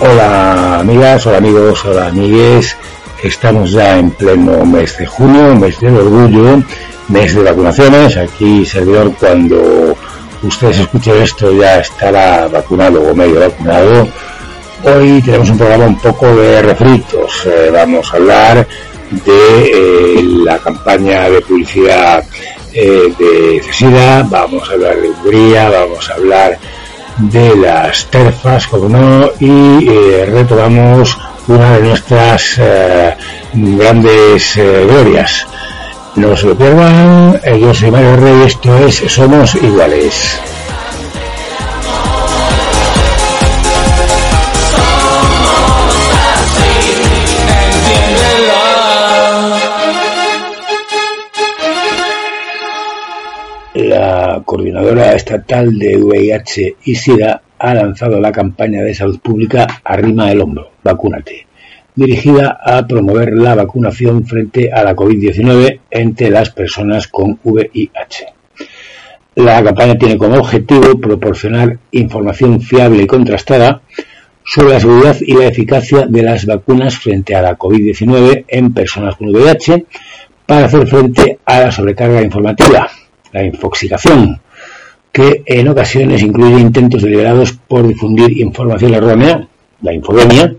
Hola amigas, hola amigos, hola amigues. Estamos ya en pleno mes de junio, mes del orgullo, mes de vacunaciones. Aquí, servidor, cuando ustedes escuchen esto ya estará vacunado o medio vacunado. Hoy tenemos un programa un poco de refritos. Eh, vamos a hablar de eh, la campaña de publicidad eh, de CESIDA, vamos a hablar de Hungría, vamos a hablar de las terfas, como no, y eh, retomamos una de nuestras eh, grandes eh, glorias. No se lo pierdan, yo soy Mario Rey, esto es Somos Iguales. La coordinadora estatal de VIH y SIDA ha lanzado la campaña de salud pública Arrima el hombro, vacúnate, dirigida a promover la vacunación frente a la COVID-19 entre las personas con VIH. La campaña tiene como objetivo proporcionar información fiable y contrastada sobre la seguridad y la eficacia de las vacunas frente a la COVID-19 en personas con VIH para hacer frente a la sobrecarga informativa la infoxicación, que en ocasiones incluye intentos deliberados por difundir información errónea, la infodemia,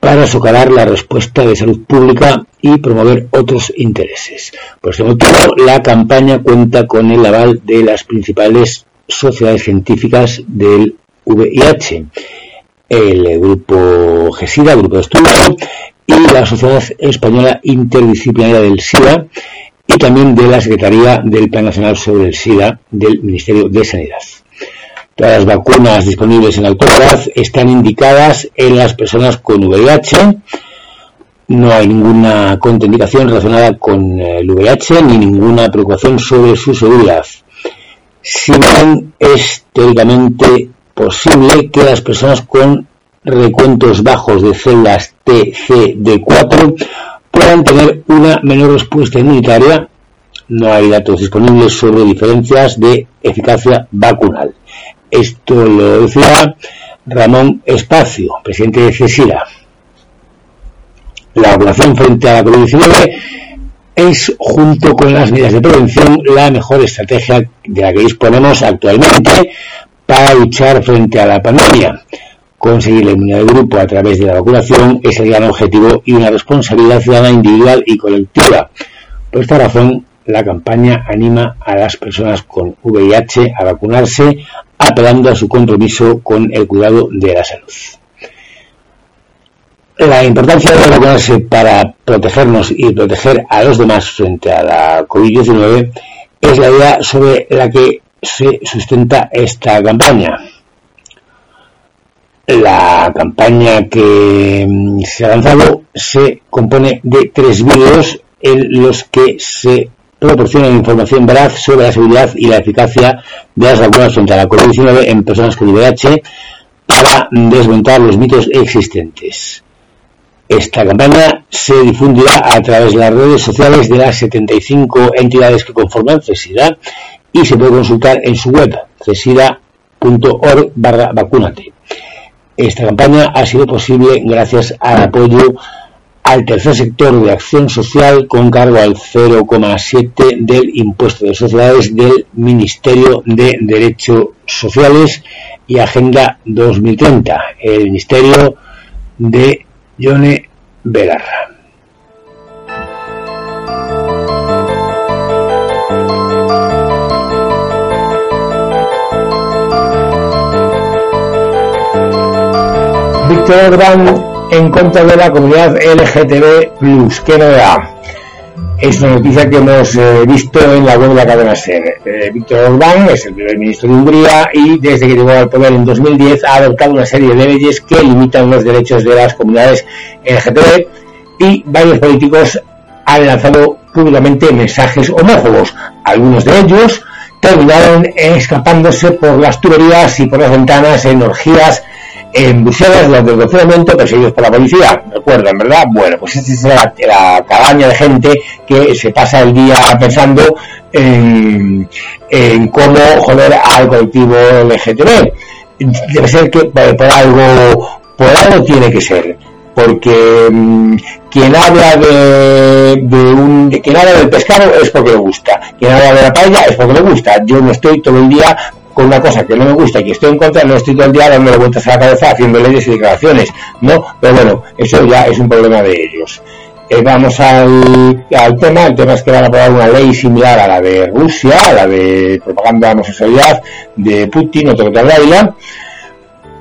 para socavar la respuesta de salud pública y promover otros intereses. Por este motivo, la campaña cuenta con el aval de las principales sociedades científicas del VIH, el grupo GESIDA, grupo de estudio, y la Sociedad Española Interdisciplinaria del SIDA, y también de la Secretaría del Plan Nacional sobre el SIDA del Ministerio de Sanidad. Todas las vacunas disponibles en la autoridad están indicadas en las personas con VIH. No hay ninguna contraindicación relacionada con el VIH ni ninguna preocupación sobre su seguridad. Si bien es teóricamente posible que las personas con recuentos bajos de células TCD4 puedan tener una menor respuesta inmunitaria, no hay datos disponibles sobre diferencias de eficacia vacunal. Esto lo decía Ramón Espacio, presidente de CESIRA. La vacunación frente a la COVID-19 es, junto con las medidas de prevención, la mejor estrategia de la que disponemos actualmente para luchar frente a la pandemia. Conseguir la grupo a través de la vacunación es el gran objetivo y una responsabilidad ciudadana individual y colectiva. Por esta razón, la campaña anima a las personas con VIH a vacunarse, apelando a su compromiso con el cuidado de la salud. La importancia de vacunarse para protegernos y proteger a los demás frente a la COVID-19 es la idea sobre la que se sustenta esta campaña. La campaña que mm, se ha lanzado se compone de tres vídeos en los que se proporciona información veraz sobre la seguridad y la eficacia de las vacunas frente a la COVID-19 en personas con VIH para desmontar los mitos existentes. Esta campaña se difundirá a través de las redes sociales de las 75 entidades que conforman CESIDA y se puede consultar en su web cesida.org barra vacúnate. Esta campaña ha sido posible gracias al apoyo al tercer sector de acción social con cargo al 0,7 del impuesto de sociedades del Ministerio de Derechos Sociales y Agenda 2030, el Ministerio de Yone Belarra. Víctor Orbán en contra de la comunidad LGTB+. ¿Qué novedad? es una noticia que hemos eh, visto en la web de la cadena SER. Eh, Víctor Orbán es el primer ministro de Hungría y desde que llegó al poder en 2010 ha adoptado una serie de leyes que limitan los derechos de las comunidades LGTB y varios políticos han lanzado públicamente mensajes homófobos. Algunos de ellos terminaron escapándose por las tuberías y por las ventanas en orgías en Bruselas durante el confinamiento perseguidos por la policía. ¿Recuerdan, verdad? Bueno, pues esta es la, cabaña de gente que se pasa el día pensando en, cómo joder al colectivo LGTB. Debe ser que por algo, por algo tiene que ser porque mm, quien habla de, un quien habla del pescado es porque le gusta quien habla de la paella es porque le gusta yo no estoy todo el día con una cosa que no me gusta y estoy en contra, no estoy todo el día dándole vueltas a la cabeza haciendo leyes y declaraciones, ¿no? Pero bueno, eso ya es un problema de ellos. Eh, vamos al, tema, el tema es que van a aprobar una ley similar a la de Rusia, a la de propaganda homosexualidad de Putin, otro que tal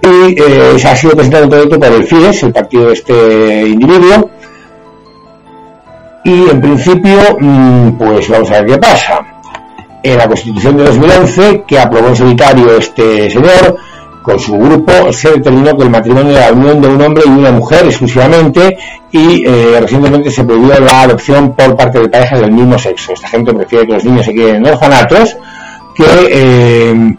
y eh, se ha sido presentado un proyecto por el Fidesz, el partido de este individuo, y en principio, mm, pues vamos a ver qué pasa. En la Constitución de 2011, que aprobó en solitario este señor, con su grupo, se determinó que el matrimonio era la unión de un hombre y una mujer exclusivamente y eh, recientemente se prohibió la adopción por parte de parejas del mismo sexo. Esta gente prefiere que los niños se queden en orfanatos que eh,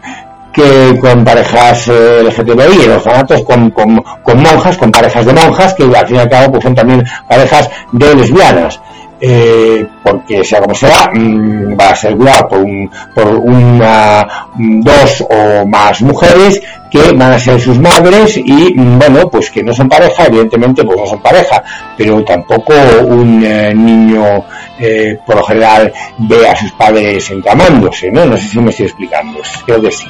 que con parejas eh, LGTBI, en orfanatos con, con, con, monjas, con parejas de monjas, que al fin y al cabo pues son también parejas de lesbianas. Eh, porque sea como sea, mm, va a ser cuidado por, un, por una, dos o más mujeres que van a ser sus madres y mm, bueno, pues que no son pareja, evidentemente pues no son pareja, pero tampoco un eh, niño por lo general ve a sus padres encamándose, ¿no? No sé si me estoy explicando, creo que sí.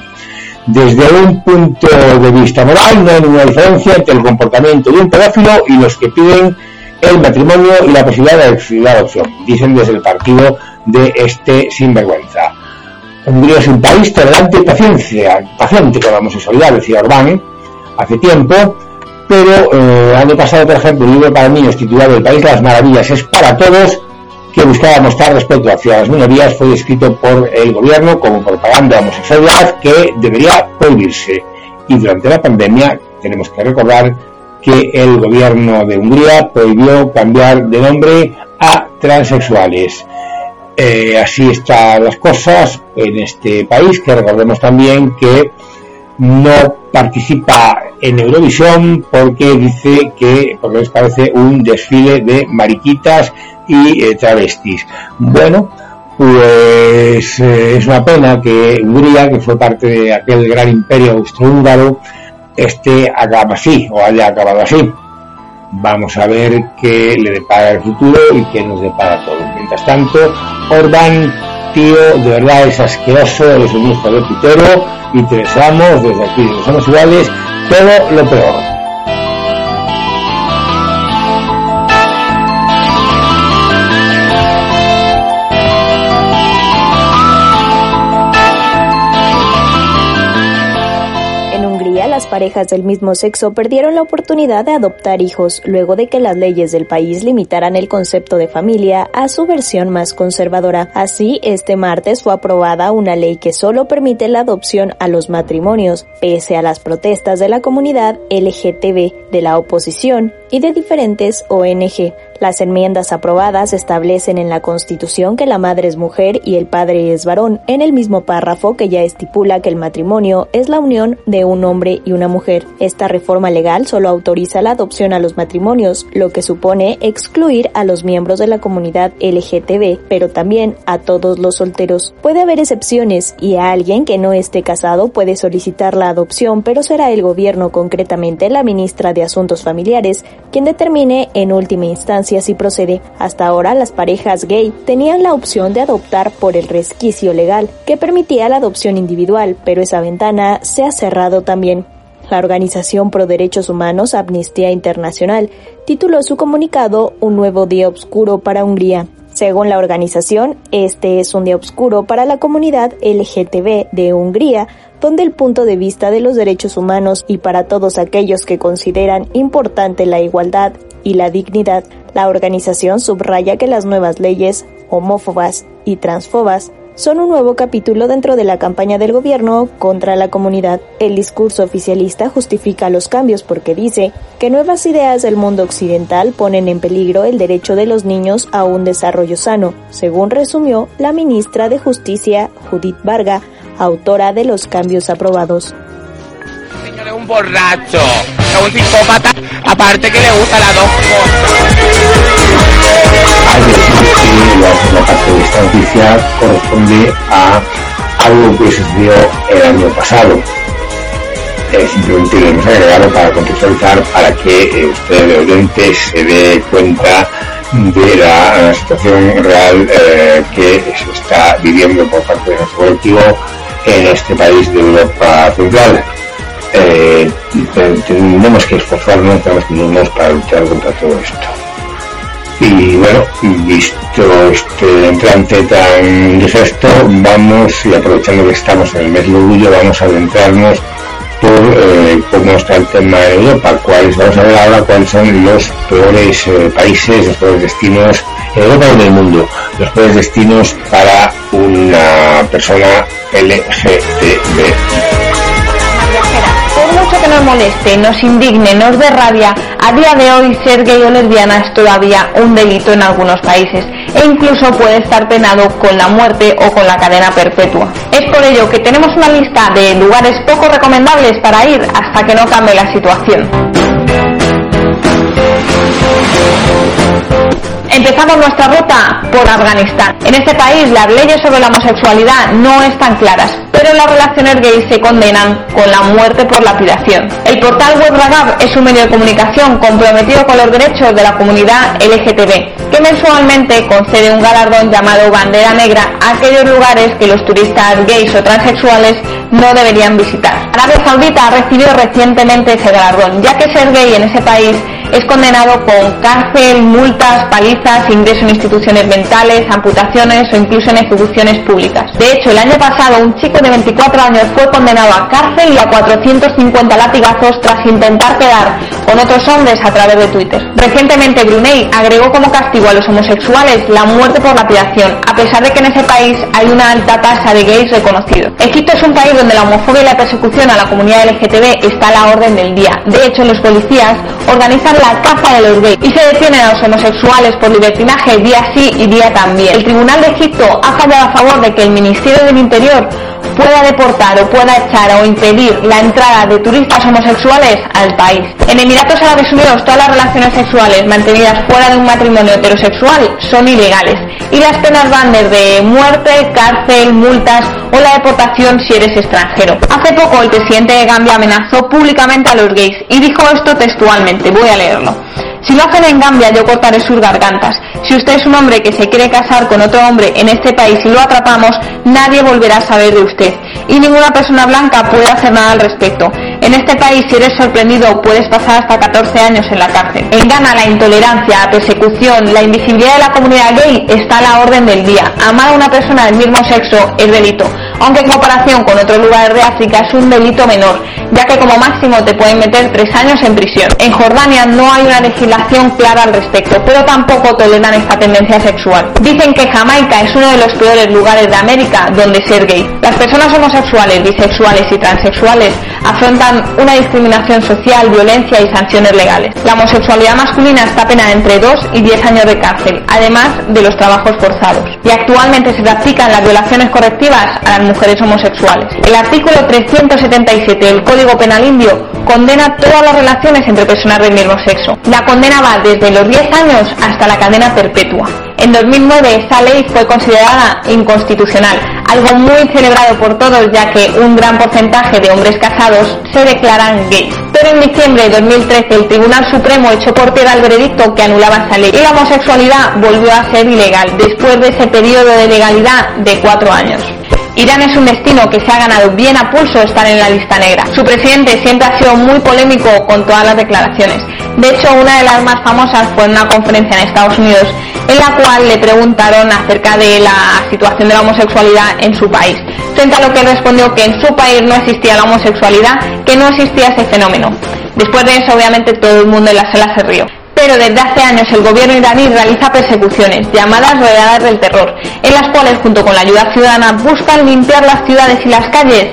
Desde un punto de vista moral no hay ninguna diferencia entre el comportamiento de un pedófilo y los que piden el matrimonio y la posibilidad de la adopción, dicen desde el partido de este sinvergüenza. Hungría es un país tolerante y paciencia, paciente con la homosexualidad, decía Orbán hace tiempo, pero eh, año pasado, por ejemplo, el libro para niños titulado El País de las Maravillas es para todos que buscaba mostrar respecto hacia las minorías fue descrito por el gobierno como propaganda homosexualidad que debería prohibirse. Y durante la pandemia tenemos que recordar que el gobierno de Hungría prohibió cambiar de nombre a transexuales. Eh, así están las cosas en este país, que recordemos también que no participa en Eurovisión porque dice que porque les parece un desfile de mariquitas y eh, travestis. Bueno, pues eh, es una pena que Hungría, que fue parte de aquel gran imperio austrohúngaro, esté acaba así o haya acabado así. Vamos a ver qué le depara el futuro y qué nos depara todo. Mientras tanto, Orbán, tío, de verdad es asqueroso, eres un hijo de putero y te deseamos desde aquí, de somos iguales, todo lo peor. Parejas del mismo sexo perdieron la oportunidad de adoptar hijos luego de que las leyes del país limitaran el concepto de familia a su versión más conservadora. Así, este martes fue aprobada una ley que solo permite la adopción a los matrimonios, pese a las protestas de la comunidad LGTB, de la oposición y de diferentes ONG. Las enmiendas aprobadas establecen en la Constitución que la madre es mujer y el padre es varón, en el mismo párrafo que ya estipula que el matrimonio es la unión de un hombre y una mujer. Esta reforma legal solo autoriza la adopción a los matrimonios, lo que supone excluir a los miembros de la comunidad LGTB, pero también a todos los solteros. Puede haber excepciones y a alguien que no esté casado puede solicitar la adopción, pero será el gobierno, concretamente la ministra de Asuntos Familiares, quien determine en última instancia si así procede. Hasta ahora las parejas gay tenían la opción de adoptar por el resquicio legal, que permitía la adopción individual, pero esa ventana se ha cerrado también. La organización pro derechos humanos Amnistía Internacional tituló su comunicado Un nuevo día oscuro para Hungría. Según la organización, este es un día oscuro para la comunidad LGTB de Hungría, donde el punto de vista de los derechos humanos y para todos aquellos que consideran importante la igualdad y la dignidad, la organización subraya que las nuevas leyes homófobas y transfobas son un nuevo capítulo dentro de la campaña del gobierno contra la comunidad. El discurso oficialista justifica los cambios porque dice que nuevas ideas del mundo occidental ponen en peligro el derecho de los niños a un desarrollo sano, según resumió la ministra de Justicia, Judith Varga, autora de los cambios aprobados. Es un borracho, un psicópata, aparte que le gusta la dos la, parte de esta noticia corresponde a algo que sucedió el año pasado. Eh, simplemente lo hemos agregado para contextualizar para que usted de oyente se dé cuenta de la, situación real eh, que se está viviendo por parte de nuestro colectivo en este país de Europa Central. Eh, tenemos que esforzarnos, tenemos que unirnos para luchar contra todo esto. Y bueno, visto este entrante tan digesto, vamos y aprovechando que estamos en el mes de orgullo, vamos a adentrarnos por eh, cómo está el tema de Europa, cuáles vamos a ver ahora cuáles son los peores eh, países, los peores destinos en Europa y en el mundo, los peores destinos para una persona LGTB moleste, nos indigne, nos dé rabia, a día de hoy ser gay o lesbiana es todavía un delito en algunos países e incluso puede estar penado con la muerte o con la cadena perpetua. Es por ello que tenemos una lista de lugares poco recomendables para ir hasta que no cambie la situación. Empezamos nuestra ruta por Afganistán. En este país las leyes sobre la homosexualidad no están claras, pero las relaciones gays se condenan con la muerte por lapidación. El portal Web es un medio de comunicación comprometido con los derechos de la comunidad LGTB, que mensualmente concede un galardón llamado Bandera Negra a aquellos lugares que los turistas gays o transexuales no deberían visitar. Arabia Saudita ha recibido recientemente ese galardón, ya que ser gay en ese país es condenado con cárcel, multas, palizas, ingreso en instituciones mentales, amputaciones o incluso en ejecuciones públicas. De hecho, el año pasado un chico de 24 años fue condenado a cárcel y a 450 latigazos tras intentar quedar con otros hombres a través de Twitter. Recientemente Brunei agregó como castigo a los homosexuales la muerte por lapidación, a pesar de que en ese país hay una alta tasa de gays reconocidos. Egipto es un país donde la homofobia y la persecución a la comunidad LGTB está a la orden del día. De hecho, los policías organizan la caza de los gays y se detienen a los homosexuales por libertinaje día sí y día también. El Tribunal de Egipto ha fallado a favor de que el Ministerio del Interior pueda deportar o pueda echar o impedir la entrada de turistas homosexuales al país. En Emiratos Árabes Unidos todas las relaciones sexuales mantenidas fuera de un matrimonio heterosexual son ilegales y las penas van desde muerte, cárcel, multas o la deportación si eres extranjero. Hace poco el presidente de Gambia amenazó públicamente a los gays y dijo esto textualmente, voy a Si lo hacen en Gambia, yo cortaré sus gargantas. Si usted es un hombre que se quiere casar con otro hombre en este país y lo atrapamos, nadie volverá a saber de usted. Y ninguna persona blanca puede hacer nada al respecto. En este país, si eres sorprendido, puedes pasar hasta 14 años en la cárcel. En Ghana, la intolerancia, la persecución, la invisibilidad de la comunidad gay está a la orden del día. Amar a una persona del mismo sexo es delito, aunque en comparación con otros lugares de África es un delito menor, ya que como máximo te pueden meter tres años en prisión. En Jordania no hay una legislación clara al respecto, pero tampoco toleran esta tendencia sexual. Dicen que Jamaica es uno de los peores lugares de América donde ser gay. Las personas homosexuales, bisexuales y transexuales afrontan una discriminación social, violencia y sanciones legales. La homosexualidad masculina está penada entre 2 y 10 años de cárcel, además de los trabajos forzados. Y actualmente se practican las violaciones correctivas a las mujeres homosexuales. El artículo 377 del Código Penal Indio condena todas las relaciones entre personas del mismo sexo. La condena va desde los 10 años hasta la cadena perpetua. En 2009 esa ley fue considerada inconstitucional, algo muy celebrado por todos ya que un gran porcentaje de hombres casados se declaran gays. Pero en diciembre de 2013 el Tribunal Supremo echó por tierra el veredicto que anulaba esa ley y la homosexualidad volvió a ser ilegal después de ese periodo de legalidad de cuatro años. Irán es un destino que se ha ganado bien a pulso estar en la lista negra. Su presidente siempre ha sido muy polémico con todas las declaraciones. De hecho, una de las más famosas fue en una conferencia en Estados Unidos en la cual le preguntaron acerca de la situación de la homosexualidad en su país, frente a lo que respondió que en su país no existía la homosexualidad, que no existía ese fenómeno. Después de eso, obviamente, todo el mundo en la sala se rió pero desde hace años el gobierno iraní realiza persecuciones, llamadas redadas del terror, en las cuales junto con la ayuda ciudadana buscan limpiar las ciudades y las calles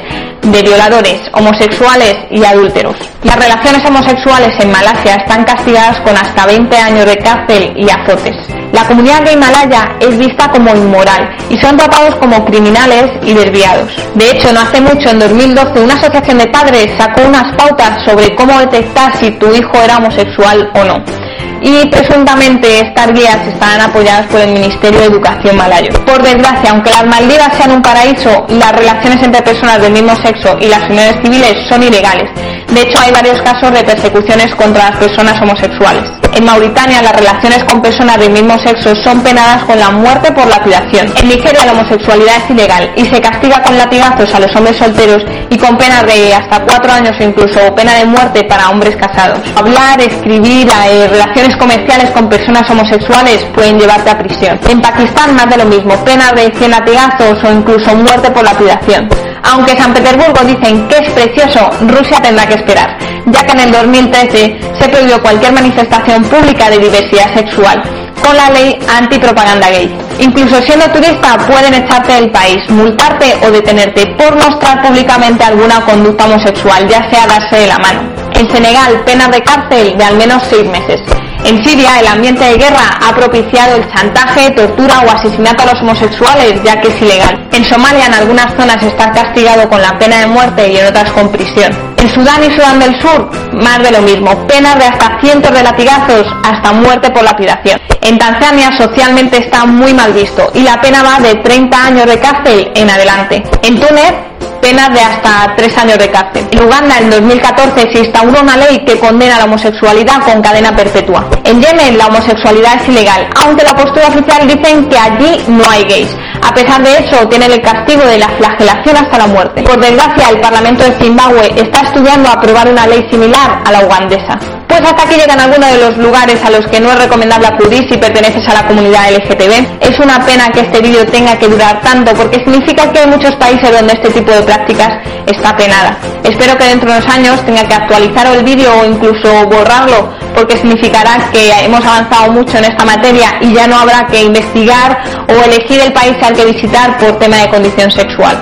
de violadores, homosexuales y adúlteros. Las relaciones homosexuales en Malasia están castigadas con hasta 20 años de cárcel y azotes. La comunidad de Himalaya es vista como inmoral y son tratados como criminales y desviados. De hecho, no hace mucho, en 2012, una asociación de padres sacó unas pautas sobre cómo detectar si tu hijo era homosexual o no y presuntamente estas guías están apoyadas por el Ministerio de Educación malayo. Por desgracia, aunque las Maldivas sean un paraíso, las relaciones entre personas del mismo sexo y las uniones civiles son ilegales. De hecho, hay varios casos de persecuciones contra las personas homosexuales. En Mauritania, las relaciones con personas del mismo sexo son penadas con la muerte por lapidación. En Nigeria, la homosexualidad es ilegal y se castiga con latigazos a los hombres solteros y con penas de hasta cuatro años o incluso pena de muerte para hombres casados. Hablar, escribir, eh, relaciones comerciales con personas homosexuales pueden llevarte a prisión. En Pakistán, más de lo mismo, penas de 100 latigazos o incluso muerte por lapidación. Aunque San Petersburgo dicen que es precioso, Rusia tendrá que esperar, ya que en el 2013 se prohibió cualquier manifestación pública de diversidad sexual con la ley antipropaganda gay. Incluso siendo turista pueden echarte del país, multarte o detenerte por mostrar públicamente alguna conducta homosexual, ya sea darse de la mano. En Senegal, penas de cárcel de al menos seis meses. En Siria, el ambiente de guerra ha propiciado el chantaje, tortura o asesinato a los homosexuales, ya que es ilegal. En Somalia, en algunas zonas, está castigado con la pena de muerte y en otras con prisión. En Sudán y Sudán del Sur, más de lo mismo, penas de hasta cientos de latigazos hasta muerte por lapidación. En Tanzania, socialmente está muy mal visto y la pena va de 30 años de cárcel en adelante. En Túnez, penas de hasta tres años de cárcel. En Uganda, en 2014, se instauró una ley que condena la homosexualidad con cadena perpetua. En Yemen, la homosexualidad es ilegal, aunque la postura oficial dicen que allí no hay gays. A pesar de eso, tienen el castigo de la flagelación hasta la muerte. Por desgracia, el Parlamento de Zimbabue está estudiando aprobar una ley similar a la ugandesa. Pues hasta aquí llegan algunos de los lugares a los que no es recomendable acudir si perteneces a la comunidad LGTB. Es una pena que este vídeo tenga que durar tanto porque significa que hay muchos países donde este tipo de prácticas está penada. Espero que dentro de unos años tenga que actualizar el vídeo o incluso borrarlo porque significará que hemos avanzado mucho en esta materia y ya no habrá que investigar o elegir el país al que visitar por tema de condición sexual.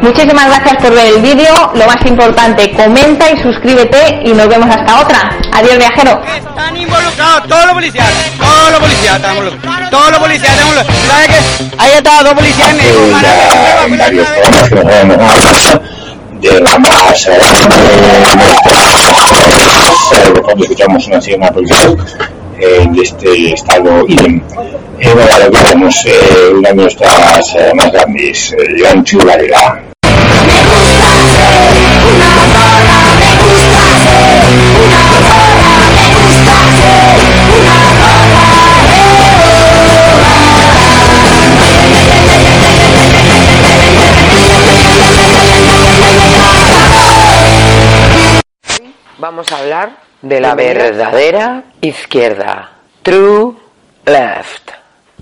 Muchísimas gracias por ver el vídeo. Lo más importante, comenta y suscríbete y nos vemos hasta otra. Adiós viajero. Están involucrados todos los policías, todos los policías están involucrados, todos los policías están involucrados. ¿Sabes qué? Ahí está dos policías en vamos de la eh, de fondo escuchamos una sirena policial eh, de este estado Idem. Eh, bueno, ahora que eh, una de nuestras eh, más grandes, eh, Joan Chularela. Vamos a hablar de la verdadera izquierda. True left.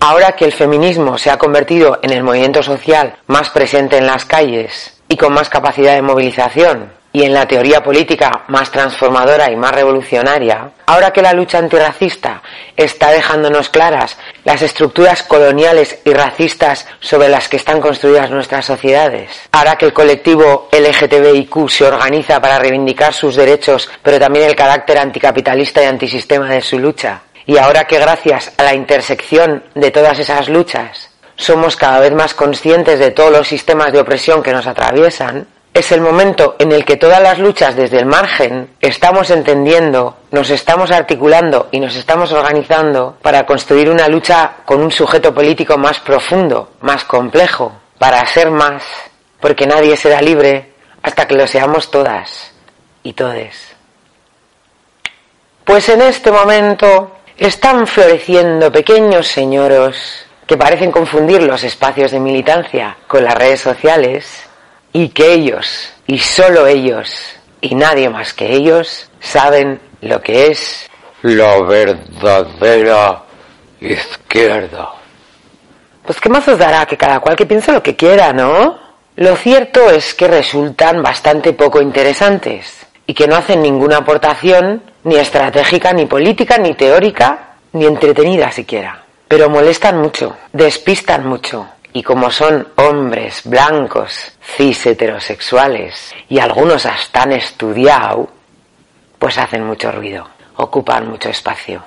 Ahora que el feminismo se ha convertido en el movimiento social más presente en las calles y con más capacidad de movilización, y en la teoría política más transformadora y más revolucionaria, ahora que la lucha antirracista está dejándonos claras las estructuras coloniales y racistas sobre las que están construidas nuestras sociedades, ahora que el colectivo LGTBIQ se organiza para reivindicar sus derechos, pero también el carácter anticapitalista y antisistema de su lucha, y ahora que gracias a la intersección de todas esas luchas somos cada vez más conscientes de todos los sistemas de opresión que nos atraviesan, es el momento en el que todas las luchas desde el margen estamos entendiendo, nos estamos articulando y nos estamos organizando para construir una lucha con un sujeto político más profundo, más complejo, para ser más, porque nadie será libre hasta que lo seamos todas y todes. Pues en este momento están floreciendo pequeños señoros que parecen confundir los espacios de militancia con las redes sociales y que ellos, y solo ellos, y nadie más que ellos, saben lo que es la verdadera izquierda. Pues qué más os dará que cada cual que piense lo que quiera, ¿no? Lo cierto es que resultan bastante poco interesantes. y que no hacen ninguna aportación ni estratégica, ni política, ni teórica, ni entretenida siquiera. Pero molestan mucho, despistan mucho. Y como son hombres blancos, cis heterosexuales, y algunos hasta han estudiado, pues hacen mucho ruido, ocupan mucho espacio.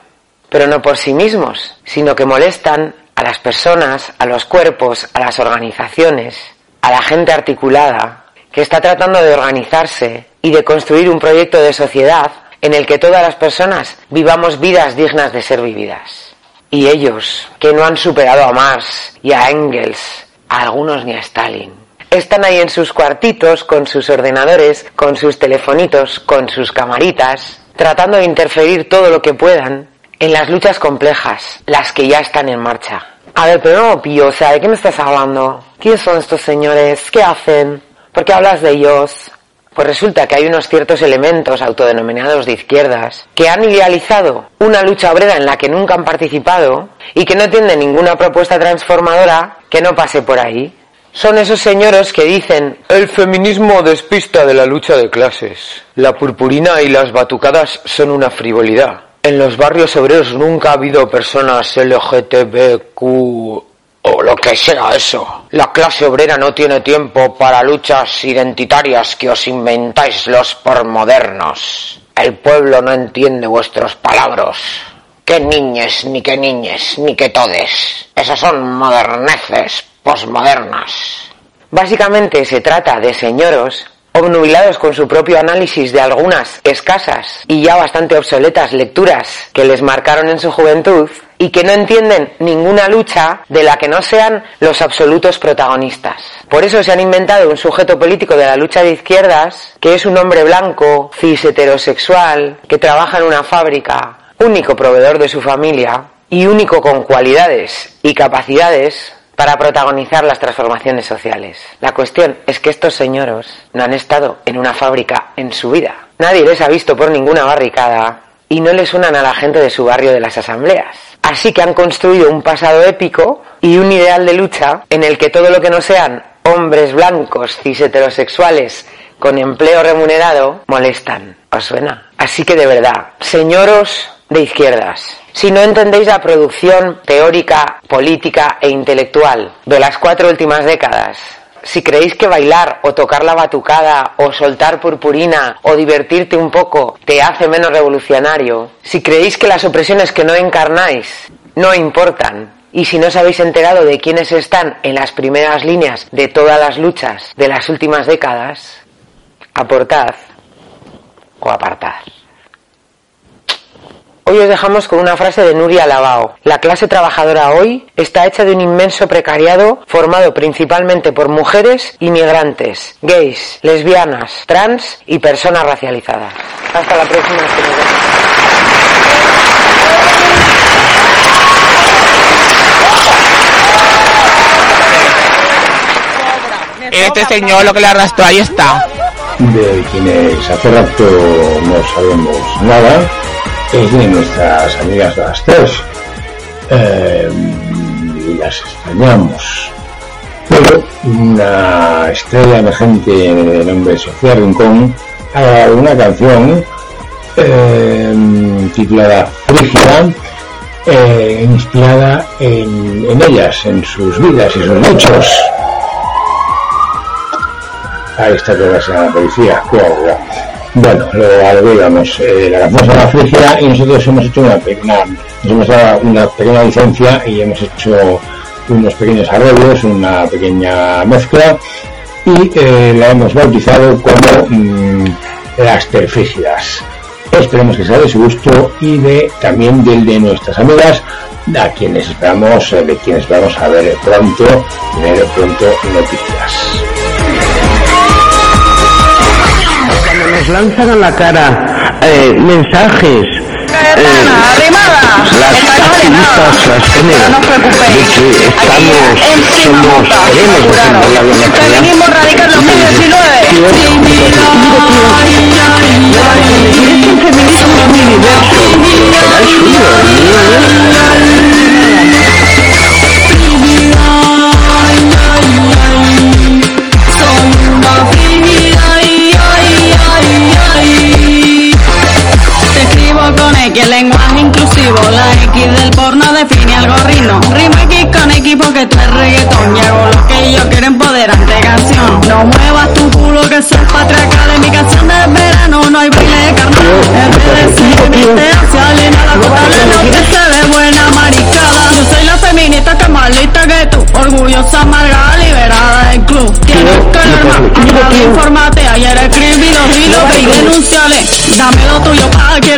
Pero no por sí mismos, sino que molestan a las personas, a los cuerpos, a las organizaciones, a la gente articulada, que está tratando de organizarse y de construir un proyecto de sociedad en el que todas las personas vivamos vidas dignas de ser vividas. Y ellos, que no han superado a Marx y a Engels, a algunos ni a Stalin, están ahí en sus cuartitos con sus ordenadores, con sus telefonitos, con sus camaritas, tratando de interferir todo lo que puedan en las luchas complejas, las que ya están en marcha. A ver, pero no pillo, o sea, ¿de qué me estás hablando? ¿Quiénes son estos señores? ¿Qué hacen? ¿Por qué hablas de ellos? Pues resulta que hay unos ciertos elementos autodenominados de izquierdas que han idealizado una lucha obrera en la que nunca han participado y que no tienen ninguna propuesta transformadora que no pase por ahí. Son esos señores que dicen el feminismo despista de la lucha de clases. La purpurina y las batucadas son una frivolidad. En los barrios obreros nunca ha habido personas LGTBQ o lo que sea eso. La clase obrera no tiene tiempo para luchas identitarias que os inventáis los pormodernos. El pueblo no entiende vuestros palabras. Qué niñes, ni qué niñes, ni qué todes. Esas son moderneces posmodernas. Básicamente se trata de señoros obnubilados con su propio análisis de algunas escasas y ya bastante obsoletas lecturas que les marcaron en su juventud y que no entienden ninguna lucha de la que no sean los absolutos protagonistas. Por eso se han inventado un sujeto político de la lucha de izquierdas que es un hombre blanco, cis heterosexual, que trabaja en una fábrica, único proveedor de su familia y único con cualidades y capacidades para protagonizar las transformaciones sociales. La cuestión es que estos señoros no han estado en una fábrica en su vida. Nadie les ha visto por ninguna barricada y no les unan a la gente de su barrio de las asambleas. Así que han construido un pasado épico y un ideal de lucha en el que todo lo que no sean hombres blancos, cis heterosexuales, con empleo remunerado, molestan. ¿Os suena? Así que de verdad, señoros de izquierdas, si no entendéis la producción teórica, política e intelectual de las cuatro últimas décadas, si creéis que bailar o tocar la batucada o soltar purpurina o divertirte un poco te hace menos revolucionario, si creéis que las opresiones que no encarnáis no importan, y si no os habéis enterado de quiénes están en las primeras líneas de todas las luchas de las últimas décadas, aportad o apartad. Hoy os dejamos con una frase de Nuria Lavao. La clase trabajadora hoy está hecha de un inmenso precariado formado principalmente por mujeres inmigrantes, gays, lesbianas, trans y personas racializadas. Hasta la próxima. Este señor lo que le arrastró, ahí está. De quienes hace rato no sabemos nada es de nuestras amigas las tres. Eh, y las extrañamos. Pero una estrella emergente de nombre Sofía Rincón ha una canción eh, titulada Frígida, eh, inspirada en, ellas, en sus vidas y sus luchos. Ahí está toda la policía. Bueno, lo digamos, eh, la canción se llama y nosotros hemos hecho una pequeña, hemos dado una pequeña licencia y hemos hecho unos pequeños arreglos, una pequeña mezcla y eh, la hemos bautizado como mmm, las terfígidas. Esperemos que sea de su gusto y de también del de nuestras amigas, a quienes esperamos, eh, de quienes esperamos a ver pronto, tener pronto noticias. Nos lanzan a la cara eh, mensajes eh, las activistas, las géneros, no de que estamos, somos, queremos defender la. Feminismo radical 2019. Es un feminismo muy diverso, será el suyo, el mío no define algoritmo. Rima aquí con equipo que tú es reggaetón. Y hago lo que yo quiero empoderante canción. No muevas tu culo que soy patria en Mi canción de verano no hay baile de carnaval. RDC, mistercial y nada contra la noche se ve buena maricada. Yo soy la feminista que más lista que tú. Orgullosa, amargada, liberada del club. Tienes que calor más, informate. Ayer escribí los hilos y denunciale. Dame lo tuyo para que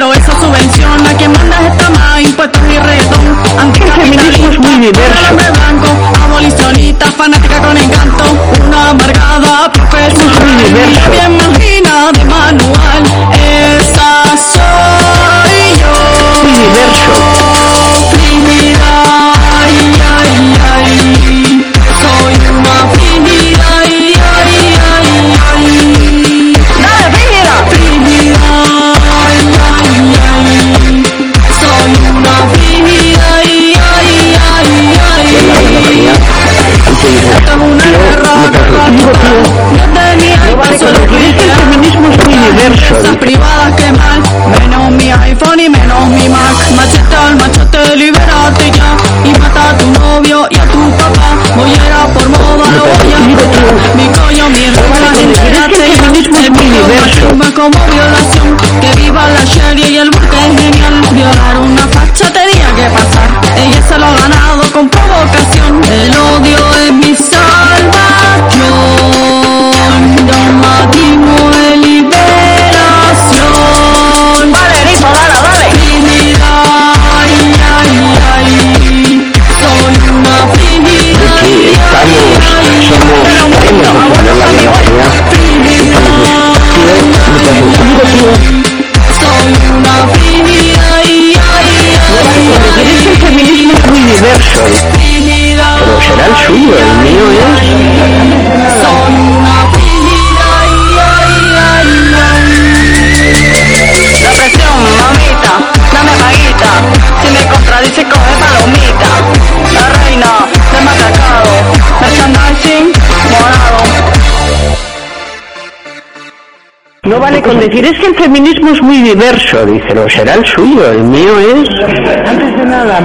decir es que el feminismo es muy diverso. Dice, no será el suyo, el mío es. Antes de nada.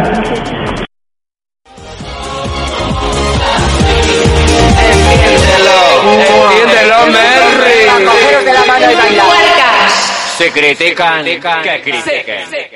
Merry. Se critican, que critiquen.